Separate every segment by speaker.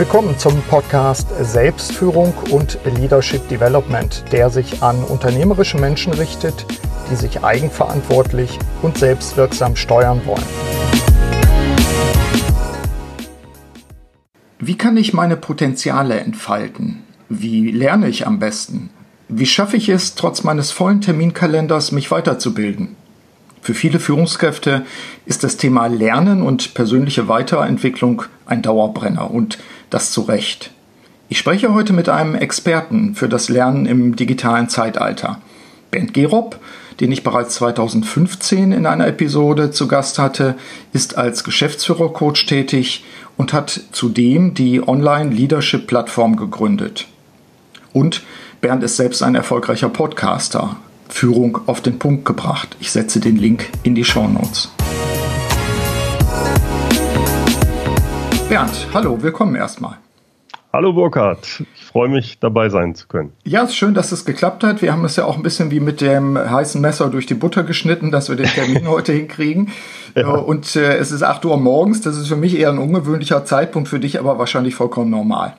Speaker 1: Willkommen zum Podcast Selbstführung und Leadership Development, der sich an unternehmerische Menschen richtet, die sich eigenverantwortlich und selbstwirksam steuern wollen. Wie kann ich meine Potenziale entfalten? Wie lerne ich am besten? Wie schaffe ich es, trotz meines vollen Terminkalenders mich weiterzubilden? Für viele Führungskräfte ist das Thema Lernen und persönliche Weiterentwicklung ein Dauerbrenner und das zu Recht. Ich spreche heute mit einem Experten für das Lernen im digitalen Zeitalter. Bernd Gerob, den ich bereits 2015 in einer Episode zu Gast hatte, ist als Geschäftsführercoach tätig und hat zudem die Online-Leadership-Plattform gegründet. Und Bernd ist selbst ein erfolgreicher Podcaster. Führung auf den Punkt gebracht. Ich setze den Link in die Show Notes. Bernd, hallo, willkommen erstmal.
Speaker 2: Hallo Burkhard, ich freue mich dabei sein zu können.
Speaker 1: Ja, es ist schön, dass es geklappt hat. Wir haben es ja auch ein bisschen wie mit dem heißen Messer durch die Butter geschnitten, dass wir den Termin heute hinkriegen. Ja. Und äh, es ist 8 Uhr morgens, das ist für mich eher ein ungewöhnlicher Zeitpunkt, für dich aber wahrscheinlich vollkommen normal.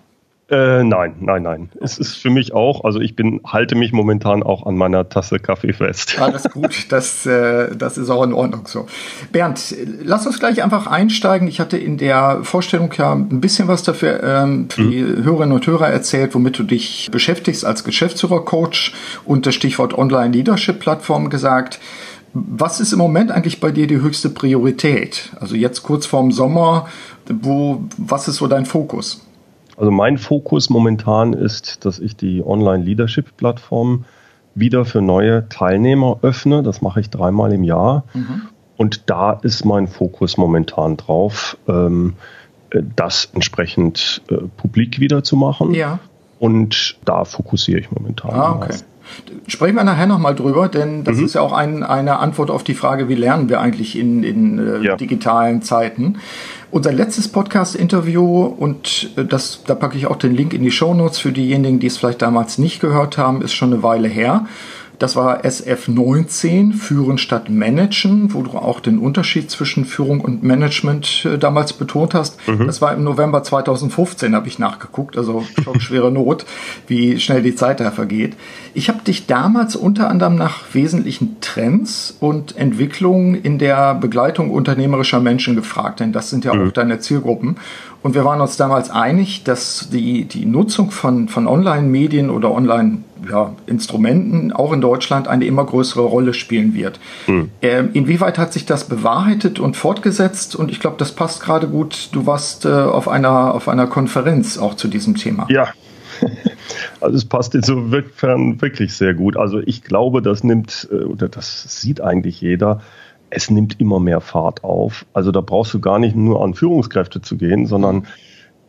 Speaker 2: Äh, nein, nein, nein. Es ist für mich auch, also ich bin, halte mich momentan auch an meiner Tasse Kaffee fest.
Speaker 1: Alles gut, das, äh, das ist auch in Ordnung so. Bernd, lass uns gleich einfach einsteigen. Ich hatte in der Vorstellung ja ein bisschen was dafür ähm, für mhm. die Hörerinnen und Hörer erzählt, womit du dich beschäftigst als Geschäftsführer-Coach und das Stichwort Online-Leadership-Plattform gesagt. Was ist im Moment eigentlich bei dir die höchste Priorität? Also jetzt kurz vorm Sommer, wo, was ist so dein Fokus?
Speaker 2: Also mein Fokus momentan ist, dass ich die Online-Leadership-Plattform wieder für neue Teilnehmer öffne. Das mache ich dreimal im Jahr. Mhm. Und da ist mein Fokus momentan drauf, ähm, das entsprechend äh, publik wieder zu machen. Ja. Und da fokussiere ich momentan.
Speaker 1: Ah, okay. Sprechen wir nachher nochmal drüber, denn das mhm. ist ja auch ein, eine Antwort auf die Frage, wie lernen wir eigentlich in, in äh, ja. digitalen Zeiten. Unser letztes Podcast-Interview, und äh, das, da packe ich auch den Link in die Show Notes für diejenigen, die es vielleicht damals nicht gehört haben, ist schon eine Weile her. Das war SF19, Führen statt Managen, wo du auch den Unterschied zwischen Führung und Management äh, damals betont hast. Mhm. Das war im November 2015, habe ich nachgeguckt, also schon schwere Not, wie schnell die Zeit da vergeht. Ich habe dich damals unter anderem nach wesentlichen Trends und Entwicklungen in der Begleitung unternehmerischer Menschen gefragt, denn das sind ja mhm. auch deine Zielgruppen. Und wir waren uns damals einig, dass die, die Nutzung von, von Online-Medien oder Online-Instrumenten ja, auch in Deutschland eine immer größere Rolle spielen wird. Mhm. Ähm, inwieweit hat sich das bewahrheitet und fortgesetzt? Und ich glaube, das passt gerade gut. Du warst äh, auf, einer, auf einer Konferenz auch zu diesem Thema.
Speaker 2: Ja. Also es passt insofern wirklich sehr gut. Also ich glaube, das nimmt, äh, oder das sieht eigentlich jeder, es nimmt immer mehr Fahrt auf. Also da brauchst du gar nicht nur an Führungskräfte zu gehen, sondern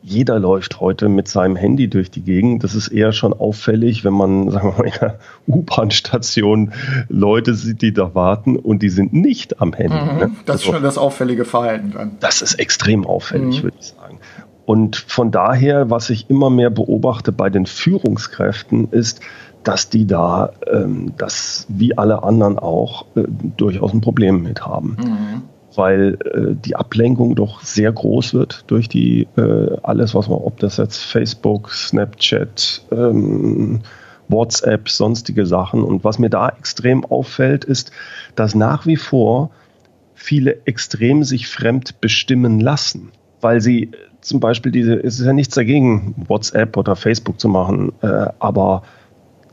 Speaker 2: jeder läuft heute mit seinem Handy durch die Gegend. Das ist eher schon auffällig, wenn man, sagen wir mal, in der U-Bahn-Station Leute sieht, die da warten und die sind nicht am Handy. Mhm,
Speaker 1: ne? Das also, ist schon das auffällige Verhalten dann.
Speaker 2: Das ist extrem auffällig, mhm. würde ich sagen. Und von daher, was ich immer mehr beobachte bei den Führungskräften, ist, dass die da, ähm, das wie alle anderen auch, äh, durchaus ein Problem mit haben. Mhm. Weil äh, die Ablenkung doch sehr groß wird durch die äh, alles, was man, ob das jetzt Facebook, Snapchat, ähm, WhatsApp, sonstige Sachen. Und was mir da extrem auffällt, ist, dass nach wie vor viele extrem sich fremd bestimmen lassen, weil sie zum Beispiel diese, es ist ja nichts dagegen, WhatsApp oder Facebook zu machen, äh, aber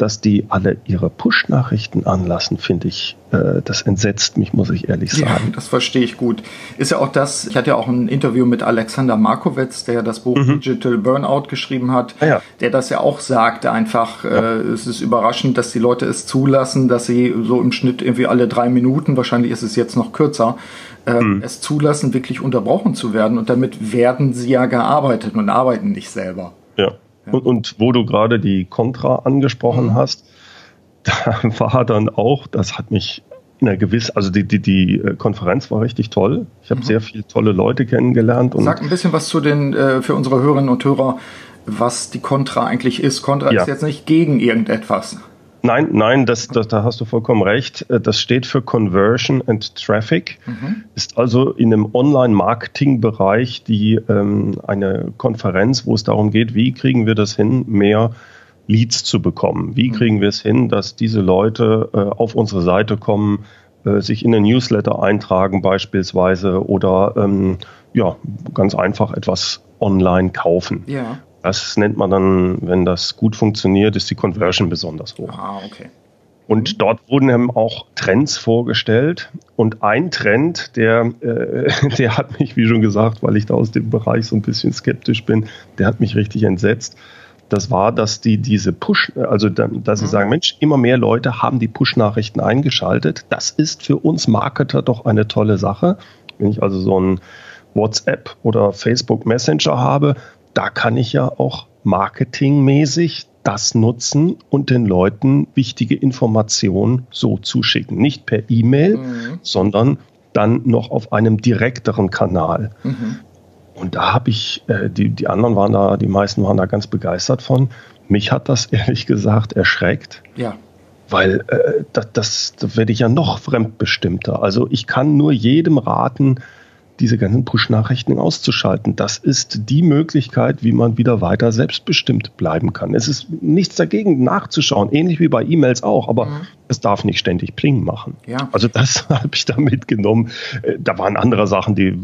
Speaker 2: dass die alle ihre Push-Nachrichten anlassen, finde ich, äh, das entsetzt mich, muss ich ehrlich sagen.
Speaker 1: Ja, das verstehe ich gut. Ist ja auch das, ich hatte ja auch ein Interview mit Alexander Markowitz, der das Buch mhm. Digital Burnout geschrieben hat, ah, ja. der das ja auch sagte, einfach, äh, es ist überraschend, dass die Leute es zulassen, dass sie so im Schnitt irgendwie alle drei Minuten, wahrscheinlich ist es jetzt noch kürzer, äh, mhm. es zulassen, wirklich unterbrochen zu werden. Und damit werden sie ja gearbeitet und arbeiten nicht selber.
Speaker 2: Ja. Und, und wo du gerade die Contra angesprochen mhm. hast, da war dann auch, das hat mich in einer gewissen, also die, die, die äh, Konferenz war richtig toll. Ich habe mhm. sehr viele tolle Leute kennengelernt.
Speaker 1: Und Sag ein bisschen was zu den, äh, für unsere Hörerinnen und Hörer, was die Contra eigentlich ist. Contra ja. ist jetzt nicht gegen irgendetwas.
Speaker 2: Nein, nein, das, das, da hast du vollkommen recht. Äh, das steht für Conversion and Traffic. Mhm. Ist also in einem Online-Marketing-Bereich die ähm, eine Konferenz, wo es darum geht, wie kriegen wir das hin, mehr Leads zu bekommen. Wie mhm. kriegen wir es hin, dass diese Leute äh, auf unsere Seite kommen, äh, sich in den Newsletter eintragen beispielsweise oder ähm, ja, ganz einfach etwas online kaufen. Ja. Das nennt man dann, wenn das gut funktioniert, ist die Conversion besonders hoch. Ah, okay. Und mhm. dort wurden eben auch Trends vorgestellt. Und ein Trend, der, äh, der hat mich, wie schon gesagt, weil ich da aus dem Bereich so ein bisschen skeptisch bin, der hat mich richtig entsetzt. Das war, dass die diese Push, also dass sie mhm. sagen, Mensch, immer mehr Leute haben die Push-Nachrichten eingeschaltet. Das ist für uns Marketer doch eine tolle Sache. Wenn ich also so ein WhatsApp oder Facebook Messenger habe, da kann ich ja auch marketingmäßig das nutzen und den Leuten wichtige Informationen so zuschicken. Nicht per E-Mail, mhm. sondern dann noch auf einem direkteren Kanal. Mhm. Und da habe ich, äh, die, die anderen waren da, die meisten waren da ganz begeistert von. Mich hat das ehrlich gesagt erschreckt. Ja. Weil äh, das, das, das werde ich ja noch fremdbestimmter. Also ich kann nur jedem raten, diese ganzen Push-Nachrichten auszuschalten. Das ist die Möglichkeit, wie man wieder weiter selbstbestimmt bleiben kann. Es ist nichts dagegen, nachzuschauen, ähnlich wie bei E-Mails auch, aber mhm. es darf nicht ständig Pling machen. Ja. Also das habe ich da mitgenommen. Äh, da waren andere Sachen, die,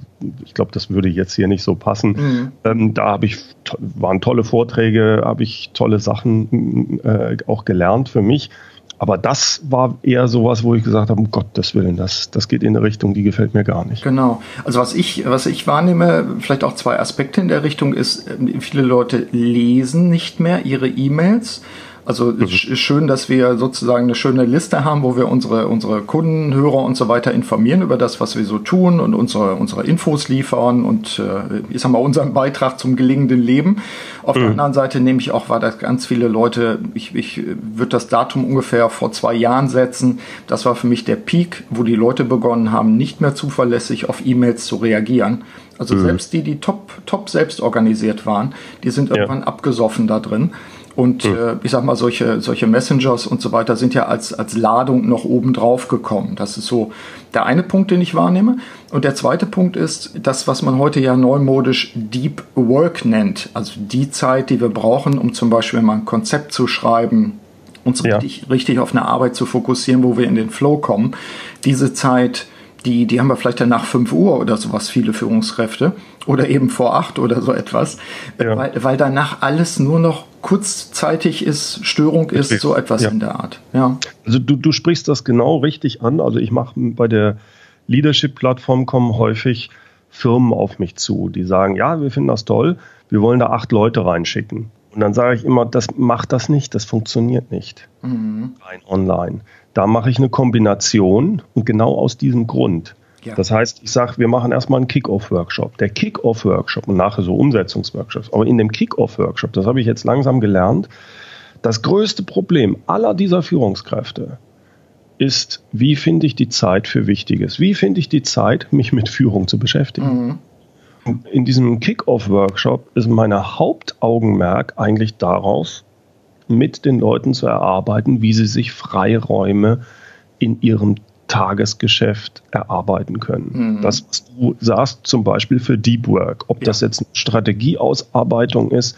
Speaker 2: ich glaube, das würde jetzt hier nicht so passen. Mhm. Ähm, da habe ich, waren tolle Vorträge, habe ich tolle Sachen äh, auch gelernt für mich. Aber das war eher sowas, wo ich gesagt habe, um Gottes Willen, das, das geht in eine Richtung, die gefällt mir gar nicht.
Speaker 1: Genau. Also was ich, was ich wahrnehme, vielleicht auch zwei Aspekte in der Richtung ist, viele Leute lesen nicht mehr ihre E-Mails also mhm. schön, dass wir sozusagen eine schöne Liste haben, wo wir unsere, unsere Kunden, Hörer und so weiter informieren über das, was wir so tun und unsere, unsere Infos liefern und äh, ich sag mal unseren Beitrag zum gelingenden Leben. Auf mhm. der anderen Seite nehme ich auch wahr, dass ganz viele Leute, ich, ich würde das Datum ungefähr vor zwei Jahren setzen. Das war für mich der Peak, wo die Leute begonnen haben, nicht mehr zuverlässig auf E-Mails zu reagieren. Also mhm. selbst die, die top, top selbst organisiert waren, die sind irgendwann ja. abgesoffen da drin. Und mhm. äh, ich sag mal, solche, solche Messengers und so weiter sind ja als, als Ladung noch oben drauf gekommen. Das ist so der eine Punkt, den ich wahrnehme. Und der zweite Punkt ist das, was man heute ja neumodisch Deep Work nennt. Also die Zeit, die wir brauchen, um zum Beispiel mal ein Konzept zu schreiben, uns ja. richtig, richtig auf eine Arbeit zu fokussieren, wo wir in den Flow kommen. Diese Zeit, die, die haben wir vielleicht dann nach 5 Uhr oder sowas, viele Führungskräfte. Oder eben vor 8 oder so etwas. Ja. Weil, weil danach alles nur noch kurzzeitig ist, Störung ist, so etwas ja. in der Art. Ja.
Speaker 2: Also du, du sprichst das genau richtig an. Also ich mache bei der Leadership-Plattform kommen häufig Firmen auf mich zu, die sagen, ja, wir finden das toll, wir wollen da acht Leute reinschicken. Und dann sage ich immer, das macht das nicht, das funktioniert nicht. Mhm. Rein online. Da mache ich eine Kombination und genau aus diesem Grund. Ja. Das heißt, ich sage, wir machen erstmal einen Kick-Off-Workshop. Der Kick-Off-Workshop und nachher so Umsetzungsworkshops. Aber in dem Kick-Off-Workshop, das habe ich jetzt langsam gelernt, das größte Problem aller dieser Führungskräfte ist, wie finde ich die Zeit für Wichtiges? Wie finde ich die Zeit, mich mit Führung zu beschäftigen? Mhm. In diesem Kick-Off-Workshop ist mein Hauptaugenmerk eigentlich darauf, mit den Leuten zu erarbeiten, wie sie sich Freiräume in ihrem Tagesgeschäft erarbeiten können. Mhm. Das, was du sagst, zum Beispiel für Deep Work, ob ja. das jetzt eine Strategieausarbeitung ist,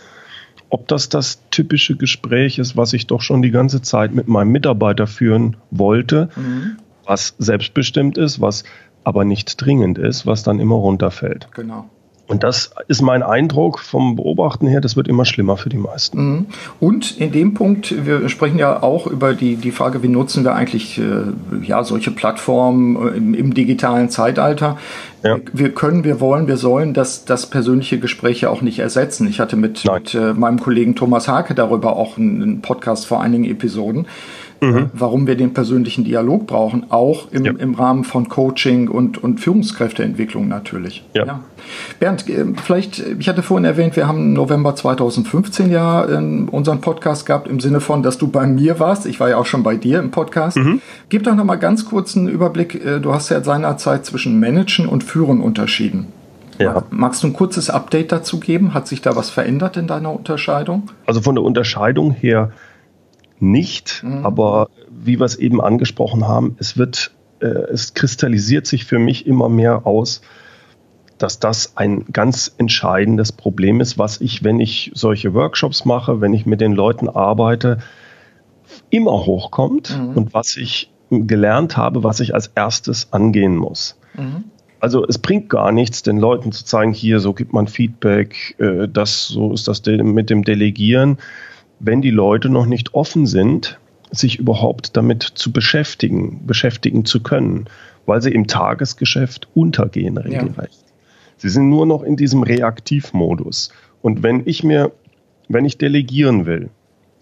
Speaker 2: ob das das typische Gespräch ist, was ich doch schon die ganze Zeit mit meinem Mitarbeiter führen wollte, mhm. was selbstbestimmt ist, was aber nicht dringend ist, was dann immer runterfällt. Genau. Und das ist mein Eindruck vom Beobachten her, das wird immer schlimmer für die meisten. Mhm.
Speaker 1: Und in dem Punkt, wir sprechen ja auch über die, die Frage, wie nutzen wir eigentlich äh, ja, solche Plattformen äh, im, im digitalen Zeitalter. Ja. Wir können, wir wollen, wir sollen das, das persönliche Gespräch ja auch nicht ersetzen. Ich hatte mit, mit äh, meinem Kollegen Thomas Hake darüber auch einen Podcast vor einigen Episoden mhm. warum wir den persönlichen Dialog brauchen, auch im, ja. im Rahmen von Coaching und, und Führungskräfteentwicklung natürlich. Ja. ja. Bernd, äh, vielleicht, ich hatte vorhin erwähnt, wir haben November 2015 ja unseren Podcast gehabt, im Sinne von, dass du bei mir warst. Ich war ja auch schon bei dir im Podcast. Mhm. Gib doch noch mal ganz kurz einen Überblick. Äh, du hast ja seinerzeit zwischen Managen und Führen unterschieden. Ja. Magst du ein kurzes Update dazu geben? Hat sich da was verändert in deiner Unterscheidung?
Speaker 2: Also von der Unterscheidung her nicht, mhm. aber wie wir es eben angesprochen haben, es wird, äh, es kristallisiert sich für mich immer mehr aus, dass das ein ganz entscheidendes Problem ist, was ich, wenn ich solche Workshops mache, wenn ich mit den Leuten arbeite, immer hochkommt mhm. und was ich gelernt habe, was ich als erstes angehen muss. Mhm. Also es bringt gar nichts, den Leuten zu zeigen, hier, so gibt man Feedback, äh, das, so ist das mit dem Delegieren, wenn die Leute noch nicht offen sind, sich überhaupt damit zu beschäftigen, beschäftigen zu können, weil sie im Tagesgeschäft untergehen regelrecht. Ja. Sie sind nur noch in diesem Reaktivmodus. Und wenn ich mir, wenn ich delegieren will,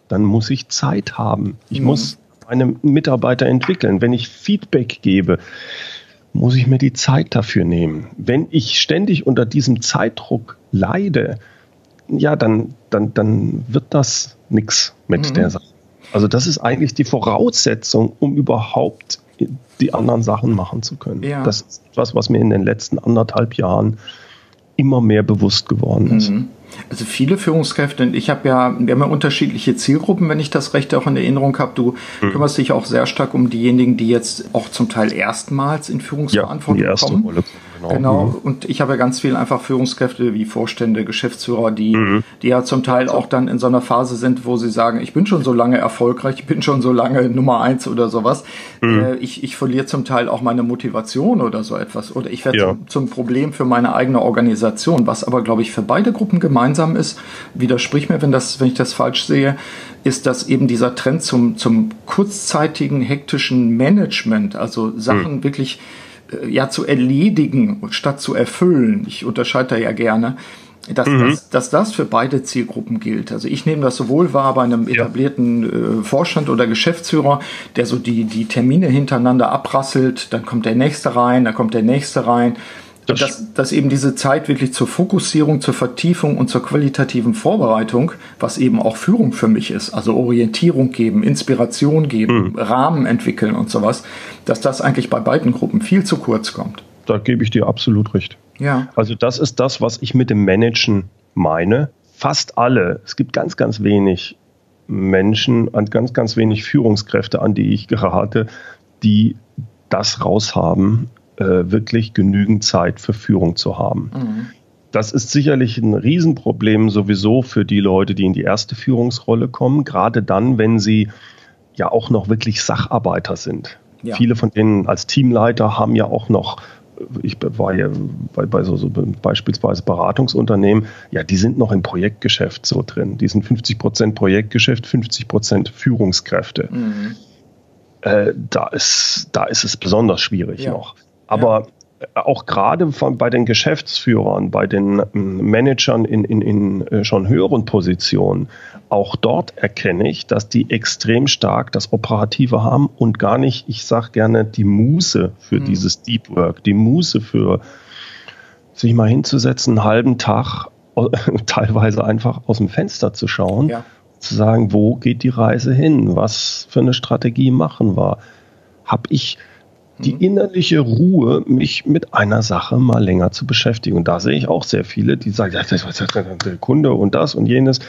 Speaker 2: dann muss ich Zeit haben. Ich mhm. muss meine Mitarbeiter entwickeln. Wenn ich Feedback gebe, muss ich mir die Zeit dafür nehmen. Wenn ich ständig unter diesem Zeitdruck leide, ja, dann, dann, dann wird das nichts mit mhm. der Sache. Also das ist eigentlich die Voraussetzung, um überhaupt die anderen Sachen machen zu können. Ja. Das ist etwas, was mir in den letzten anderthalb Jahren immer mehr bewusst geworden ist. Mhm.
Speaker 1: Also viele Führungskräfte, ich habe ja, wir haben ja unterschiedliche Zielgruppen, wenn ich das recht auch in Erinnerung habe. Du mhm. kümmerst dich auch sehr stark um diejenigen, die jetzt auch zum Teil erstmals in Führungsverantwortung ja, die erste kommen. Rolle. Genau. genau. Mhm. Und ich habe ja ganz viel einfach Führungskräfte wie Vorstände, Geschäftsführer, die, mhm. die ja zum Teil auch dann in so einer Phase sind, wo sie sagen, ich bin schon so lange erfolgreich, ich bin schon so lange Nummer eins oder sowas. Mhm. Äh, ich, ich verliere zum Teil auch meine Motivation oder so etwas. Oder ich werde ja. zum, zum Problem für meine eigene Organisation, was aber, glaube ich, für beide Gruppen gemeinsam ist. Widersprich mir, wenn das, wenn ich das falsch sehe ist, dass eben dieser Trend zum, zum kurzzeitigen, hektischen Management, also Sachen mhm. wirklich ja zu erledigen statt zu erfüllen. Ich unterscheide da ja gerne. Dass, mhm. dass, dass das für beide Zielgruppen gilt. Also ich nehme das sowohl wahr bei einem etablierten äh, Vorstand oder Geschäftsführer, der so die, die Termine hintereinander abrasselt, dann kommt der nächste rein, dann kommt der nächste rein das dass, dass eben diese Zeit wirklich zur Fokussierung, zur Vertiefung und zur qualitativen Vorbereitung, was eben auch Führung für mich ist, also Orientierung geben, Inspiration geben, mhm. Rahmen entwickeln und sowas, dass das eigentlich bei beiden Gruppen viel zu kurz kommt.
Speaker 2: Da gebe ich dir absolut recht. Ja. Also das ist das, was ich mit dem Managen meine. Fast alle, es gibt ganz, ganz wenig Menschen und ganz, ganz wenig Führungskräfte, an die ich gerate, die das raushaben, wirklich genügend Zeit für Führung zu haben. Mhm. Das ist sicherlich ein Riesenproblem sowieso für die Leute, die in die erste Führungsrolle kommen, gerade dann, wenn sie ja auch noch wirklich Sacharbeiter sind. Ja. Viele von denen als Teamleiter haben ja auch noch ich war ja bei, bei so, so, beispielsweise Beratungsunternehmen, ja, die sind noch im Projektgeschäft so drin. Die sind 50 Prozent Projektgeschäft, 50 Prozent Führungskräfte. Mhm. Äh, da, ist, da ist es besonders schwierig ja. noch. Aber ja. auch gerade von, bei den Geschäftsführern, bei den ähm, Managern in, in, in äh, schon höheren Positionen, auch dort erkenne ich, dass die extrem stark das Operative haben und gar nicht, ich sage gerne, die Muße für mhm. dieses Deep Work, die Muße für sich mal hinzusetzen, einen halben Tag teilweise einfach aus dem Fenster zu schauen, ja. zu sagen, wo geht die Reise hin, was für eine Strategie machen wir. Habe ich die mhm. innerliche Ruhe, mich mit einer Sache mal länger zu beschäftigen. Und da sehe ich auch sehr viele, die sagen, ja, das ist der Kunde und das und jenes.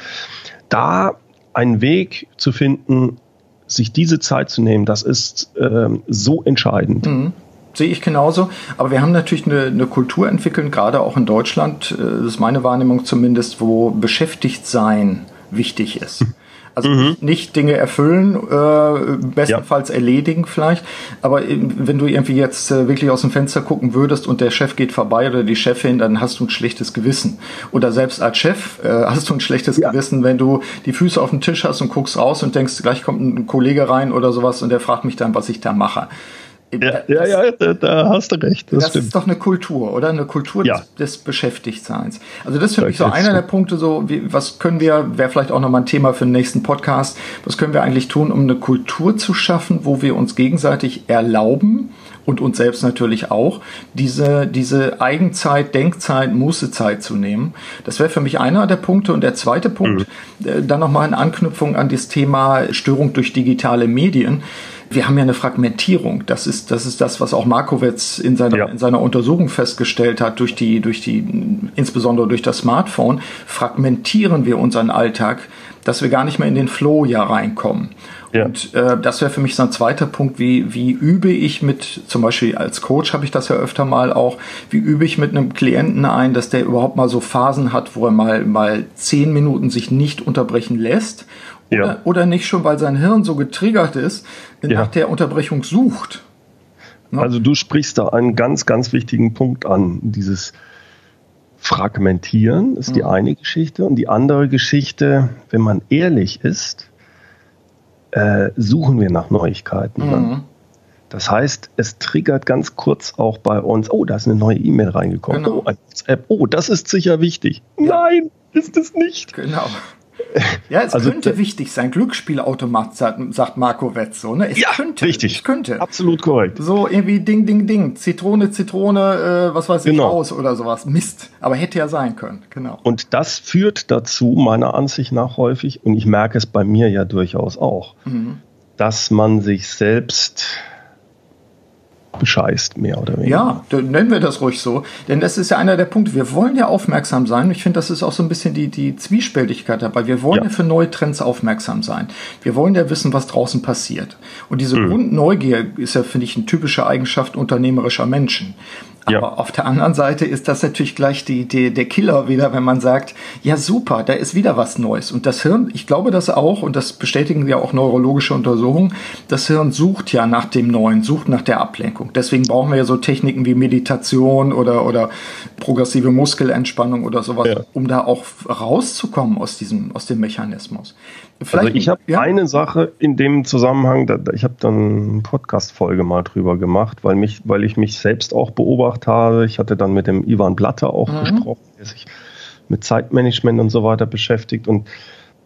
Speaker 2: Da einen Weg zu finden, sich diese Zeit zu nehmen, das ist ähm, so entscheidend. Mhm.
Speaker 1: Sehe ich genauso. Aber wir haben natürlich eine, eine Kultur entwickelt, gerade auch in Deutschland, äh, das ist meine Wahrnehmung zumindest, wo beschäftigt sein wichtig ist. Also mhm. nicht Dinge erfüllen, äh, bestenfalls ja. erledigen vielleicht. Aber wenn du irgendwie jetzt äh, wirklich aus dem Fenster gucken würdest und der Chef geht vorbei oder die Chefin, dann hast du ein schlechtes Gewissen. Oder selbst als Chef äh, hast du ein schlechtes ja. Gewissen, wenn du die Füße auf dem Tisch hast und guckst raus und denkst, gleich kommt ein Kollege rein oder sowas und der fragt mich dann, was ich da mache.
Speaker 2: Ja, ja, ja da, da, hast du recht.
Speaker 1: Das, das ist doch eine Kultur, oder? Eine Kultur ja. des, des Beschäftigtseins. Also das ist für mich so einer der Punkte, so wie, was können wir, wäre vielleicht auch nochmal ein Thema für den nächsten Podcast, was können wir eigentlich tun, um eine Kultur zu schaffen, wo wir uns gegenseitig erlauben und uns selbst natürlich auch, diese, diese Eigenzeit, Denkzeit, Mußezeit zu nehmen. Das wäre für mich einer der Punkte. Und der zweite Punkt, mhm. äh, dann nochmal in Anknüpfung an das Thema Störung durch digitale Medien wir haben ja eine Fragmentierung. Das ist, das ist das, was auch Markowitz in seiner, ja. in seiner Untersuchung festgestellt hat, durch die, durch die, insbesondere durch das Smartphone, fragmentieren wir unseren Alltag dass wir gar nicht mehr in den Flow ja reinkommen. Ja. Und äh, das wäre für mich so ein zweiter Punkt, wie, wie übe ich mit, zum Beispiel als Coach habe ich das ja öfter mal auch, wie übe ich mit einem Klienten ein, dass der überhaupt mal so Phasen hat, wo er mal, mal zehn Minuten sich nicht unterbrechen lässt ja. oder nicht schon, weil sein Hirn so getriggert ist, nach ja. der Unterbrechung sucht.
Speaker 2: Ne? Also du sprichst da einen ganz, ganz wichtigen Punkt an. Dieses Fragmentieren ist mhm. die eine Geschichte und die andere Geschichte, wenn man ehrlich ist, äh, suchen wir nach Neuigkeiten. Ne? Mhm. Ne? Das heißt, es triggert ganz kurz auch bei uns, oh, da ist eine neue E-Mail reingekommen. Genau. Oh, ein WhatsApp. Oh, das ist sicher wichtig. Nein, ist es nicht.
Speaker 1: Genau. Ja, es also, könnte wichtig sein. Glücksspielautomat, sagt Marco Wetz so. Ne? Es
Speaker 2: ja, könnte. Richtig.
Speaker 1: Es könnte.
Speaker 2: Absolut korrekt.
Speaker 1: So irgendwie Ding, Ding, Ding. Zitrone, Zitrone, äh, was weiß ich, genau. aus oder sowas. Mist. Aber hätte ja sein können. Genau.
Speaker 2: Und das führt dazu, meiner Ansicht nach häufig, und ich merke es bei mir ja durchaus auch, mhm. dass man sich selbst bescheißt, mehr oder weniger.
Speaker 1: Ja, dann nennen wir das ruhig so. Denn das ist ja einer der Punkte. Wir wollen ja aufmerksam sein. Ich finde, das ist auch so ein bisschen die, die Zwiespältigkeit dabei. Wir wollen ja. ja. für neue Trends aufmerksam sein. Wir wollen ja wissen, was draußen passiert. Und diese mhm. Grundneugier ist ja, finde ich, eine typische Eigenschaft unternehmerischer Menschen. Ja. Aber auf der anderen Seite ist das natürlich gleich die, die, der Killer wieder, wenn man sagt, ja super, da ist wieder was Neues. Und das Hirn, ich glaube das auch, und das bestätigen ja auch neurologische Untersuchungen, das Hirn sucht ja nach dem Neuen, sucht nach der Ablenkung. Deswegen brauchen wir ja so Techniken wie Meditation oder, oder progressive Muskelentspannung oder sowas, ja. um da auch rauszukommen aus diesem, aus dem Mechanismus.
Speaker 2: Vielleicht, also ich habe ja. eine Sache in dem Zusammenhang, da, ich habe dann eine Podcast-Folge mal drüber gemacht, weil, mich, weil ich mich selbst auch beobachtet habe. Ich hatte dann mit dem Ivan Blatter auch mhm. gesprochen, der sich mit Zeitmanagement und so weiter beschäftigt. Und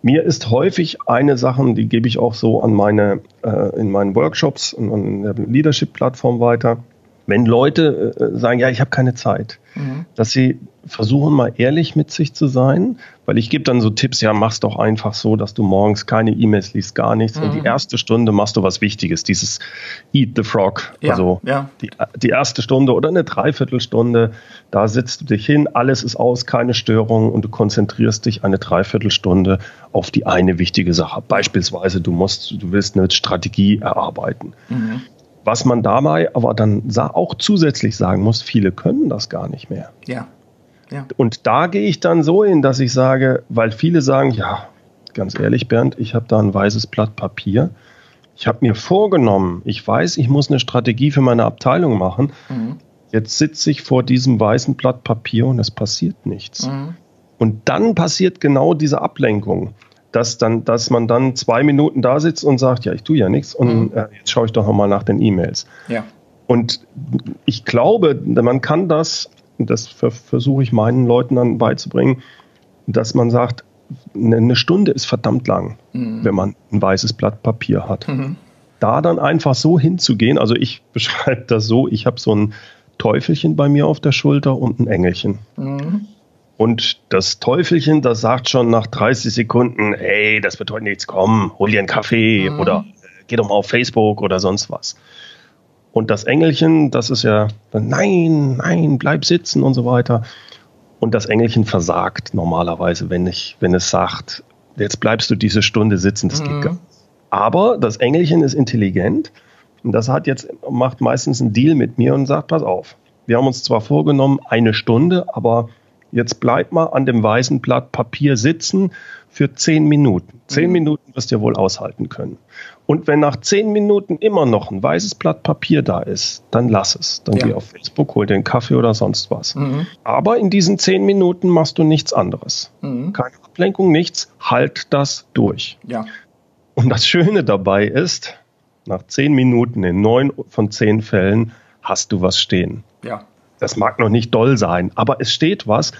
Speaker 2: mir ist häufig eine Sache, die gebe ich auch so an meine, äh, in meinen Workshops und an der Leadership-Plattform weiter. Wenn Leute äh, sagen, ja, ich habe keine Zeit, mhm. dass sie versuchen mal ehrlich mit sich zu sein, weil ich gebe dann so Tipps, ja, mach's doch einfach so, dass du morgens keine E-Mails liest, gar nichts. Mhm. Und die mhm. erste Stunde machst du was Wichtiges, dieses Eat the Frog. Ja, also ja. Die, die erste Stunde oder eine Dreiviertelstunde, da sitzt du dich hin, alles ist aus, keine Störung und du konzentrierst dich eine Dreiviertelstunde auf die eine wichtige Sache. Beispielsweise, du musst, du willst eine Strategie erarbeiten. Mhm. Was man dabei aber dann auch zusätzlich sagen muss, viele können das gar nicht mehr.
Speaker 1: Ja. Ja.
Speaker 2: Und da gehe ich dann so hin, dass ich sage, weil viele sagen, ja, ganz ehrlich, Bernd, ich habe da ein weißes Blatt Papier. Ich habe mir vorgenommen, ich weiß, ich muss eine Strategie für meine Abteilung machen. Mhm. Jetzt sitze ich vor diesem weißen Blatt Papier und es passiert nichts. Mhm. Und dann passiert genau diese Ablenkung, dass, dann, dass man dann zwei Minuten da sitzt und sagt, ja, ich tue ja nichts und mhm. äh, jetzt schaue ich doch nochmal nach den E-Mails.
Speaker 1: Ja.
Speaker 2: Und ich glaube, man kann das das versuche ich meinen Leuten dann beizubringen, dass man sagt, eine Stunde ist verdammt lang, mhm. wenn man ein weißes Blatt Papier hat. Mhm. Da dann einfach so hinzugehen, also ich beschreibe das so, ich habe so ein Teufelchen bei mir auf der Schulter und ein Engelchen. Mhm. Und das Teufelchen, das sagt schon nach 30 Sekunden, hey, das wird heute nichts kommen, hol dir einen Kaffee mhm. oder äh, geh doch mal auf Facebook oder sonst was. Und das Engelchen, das ist ja, nein, nein, bleib sitzen und so weiter. Und das Engelchen versagt normalerweise, wenn, ich, wenn es sagt, jetzt bleibst du diese Stunde sitzen, das mhm. geht gar nicht. Aber das Engelchen ist intelligent und das hat jetzt, macht meistens einen Deal mit mir und sagt, pass auf, wir haben uns zwar vorgenommen, eine Stunde, aber jetzt bleib mal an dem weißen Blatt Papier sitzen für zehn Minuten. Zehn mhm. Minuten wirst du wohl aushalten können. Und wenn nach zehn Minuten immer noch ein weißes Blatt Papier da ist, dann lass es. Dann ja. geh auf Facebook, hol dir einen Kaffee oder sonst was. Mhm. Aber in diesen zehn Minuten machst du nichts anderes. Mhm. Keine Ablenkung, nichts. Halt das durch.
Speaker 1: Ja.
Speaker 2: Und das Schöne dabei ist, nach zehn Minuten in neun von zehn Fällen hast du was stehen.
Speaker 1: Ja.
Speaker 2: Das mag noch nicht doll sein, aber es steht was.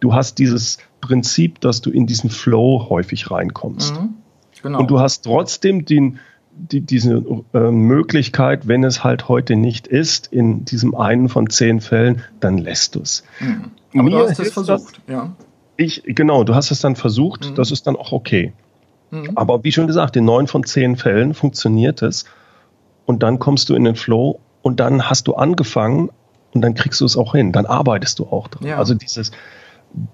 Speaker 2: Du hast dieses Prinzip, dass du in diesen Flow häufig reinkommst. Mhm. Genau. Und du hast trotzdem den, die, diese äh, Möglichkeit, wenn es halt heute nicht ist, in diesem einen von zehn Fällen, dann lässt du es.
Speaker 1: Mhm. Aber Mir du hast es versucht, das, ja.
Speaker 2: Ich, genau, du hast es dann versucht, mhm. das ist dann auch okay. Mhm. Aber wie schon gesagt, in neun von zehn Fällen funktioniert es und dann kommst du in den Flow und dann hast du angefangen und dann kriegst du es auch hin, dann arbeitest du auch dran. Ja. Also dieses,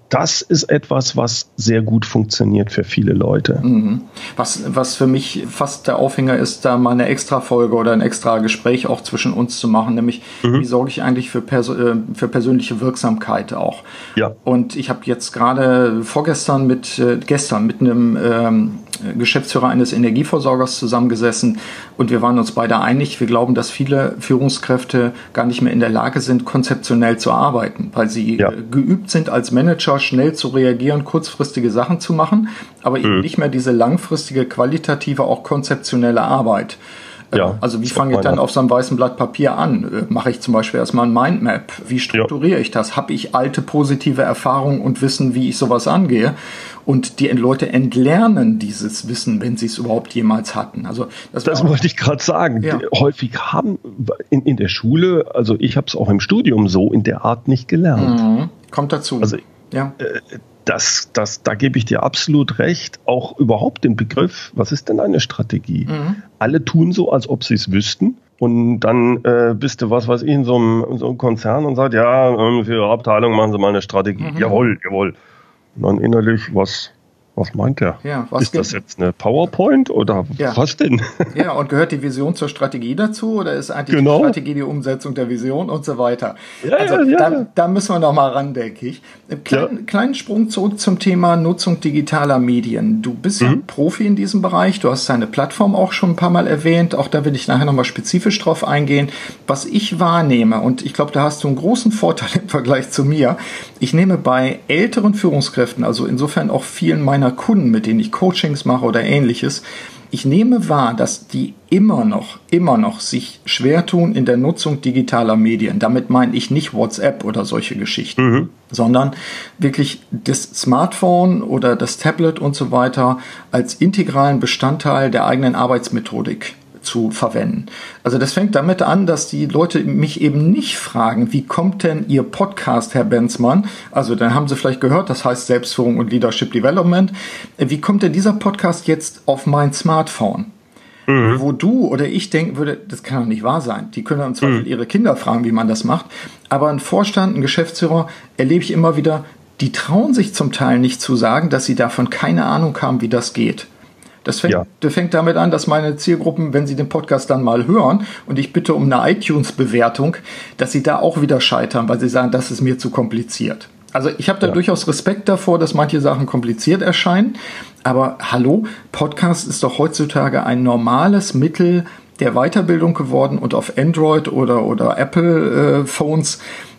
Speaker 2: das ist etwas, was sehr gut funktioniert für viele Leute.
Speaker 1: Mhm. Was, was für mich fast der Aufhänger ist, da mal eine extra Folge oder ein extra Gespräch auch zwischen uns zu machen, nämlich mhm. wie sorge ich eigentlich für, Perso äh, für persönliche Wirksamkeit auch. Ja. Und ich habe jetzt gerade vorgestern mit, äh, gestern mit einem ähm, Geschäftsführer eines Energieversorgers zusammengesessen und wir waren uns beide einig, wir glauben, dass viele Führungskräfte gar nicht mehr in der Lage sind, konzeptionell zu arbeiten, weil sie ja. geübt sind, als Manager schnell zu reagieren, kurzfristige Sachen zu machen, aber eben mhm. nicht mehr diese langfristige, qualitative, auch konzeptionelle Arbeit. Ja, also wie fange ich dann auf so einem weißen Blatt Papier an? Äh, mache ich zum Beispiel erstmal ein Mindmap? Wie strukturiere ja. ich das? Habe ich alte positive Erfahrungen und Wissen, wie ich sowas angehe? Und die Leute entlernen dieses Wissen, wenn sie es überhaupt jemals hatten. Also
Speaker 2: das, das wollte ich gerade sagen. Ja. Häufig haben in, in der Schule, also ich habe es auch im Studium so in der Art nicht gelernt. Mhm.
Speaker 1: Kommt dazu.
Speaker 2: Also ja. Äh, das, das, da gebe ich dir absolut recht. Auch überhaupt den Begriff, was ist denn eine Strategie? Mhm. Alle tun so, als ob sie es wüssten. Und dann äh, bist du, was weiß ich, in so einem, in so einem Konzern und sagt, ja, ähm, für Ihre Abteilung machen Sie mal eine Strategie. Mhm. Jawohl, jawohl. Und dann innerlich, was, was meint er? Ja, was ist das jetzt eine PowerPoint oder ja. was denn?
Speaker 1: Ja, und gehört die Vision zur Strategie dazu oder ist eigentlich genau. die Strategie die Umsetzung der Vision und so weiter? Ja, also ja, da, da, müssen wir noch mal ran, denke ich. Klein, Kleinen Sprung zurück zum Thema Nutzung digitaler Medien. Du bist mhm. ja Profi in diesem Bereich. Du hast deine Plattform auch schon ein paar Mal erwähnt. Auch da will ich nachher noch mal spezifisch drauf eingehen. Was ich wahrnehme und ich glaube, da hast du einen großen Vorteil im Vergleich zu mir. Ich nehme bei älteren Führungskräften, also insofern auch vielen meiner meiner Kunden, mit denen ich Coachings mache oder ähnliches, ich nehme wahr, dass die immer noch, immer noch sich schwer tun in der Nutzung digitaler Medien. Damit meine ich nicht WhatsApp oder solche Geschichten, mhm. sondern wirklich das Smartphone oder das Tablet und so weiter als integralen Bestandteil der eigenen Arbeitsmethodik zu verwenden. Also das fängt damit an, dass die Leute mich eben nicht fragen, wie kommt denn Ihr Podcast, Herr Benzmann? Also dann haben Sie vielleicht gehört, das heißt Selbstführung und Leadership Development. Wie kommt denn dieser Podcast jetzt auf mein Smartphone? Mhm. Wo du oder ich denken würde, das kann doch nicht wahr sein. Die können im Zweifel mhm. ihre Kinder fragen, wie man das macht. Aber ein Vorstand, ein Geschäftsführer erlebe ich immer wieder, die trauen sich zum Teil nicht zu sagen, dass sie davon keine Ahnung haben, wie das geht. Das fängt, ja. das fängt damit an, dass meine Zielgruppen, wenn sie den Podcast dann mal hören und ich bitte um eine iTunes-Bewertung, dass sie da auch wieder scheitern, weil sie sagen, das ist mir zu kompliziert. Also ich habe da ja. durchaus Respekt davor, dass manche Sachen kompliziert erscheinen. Aber hallo, Podcast ist doch heutzutage ein normales Mittel der Weiterbildung geworden und auf Android oder, oder Apple äh,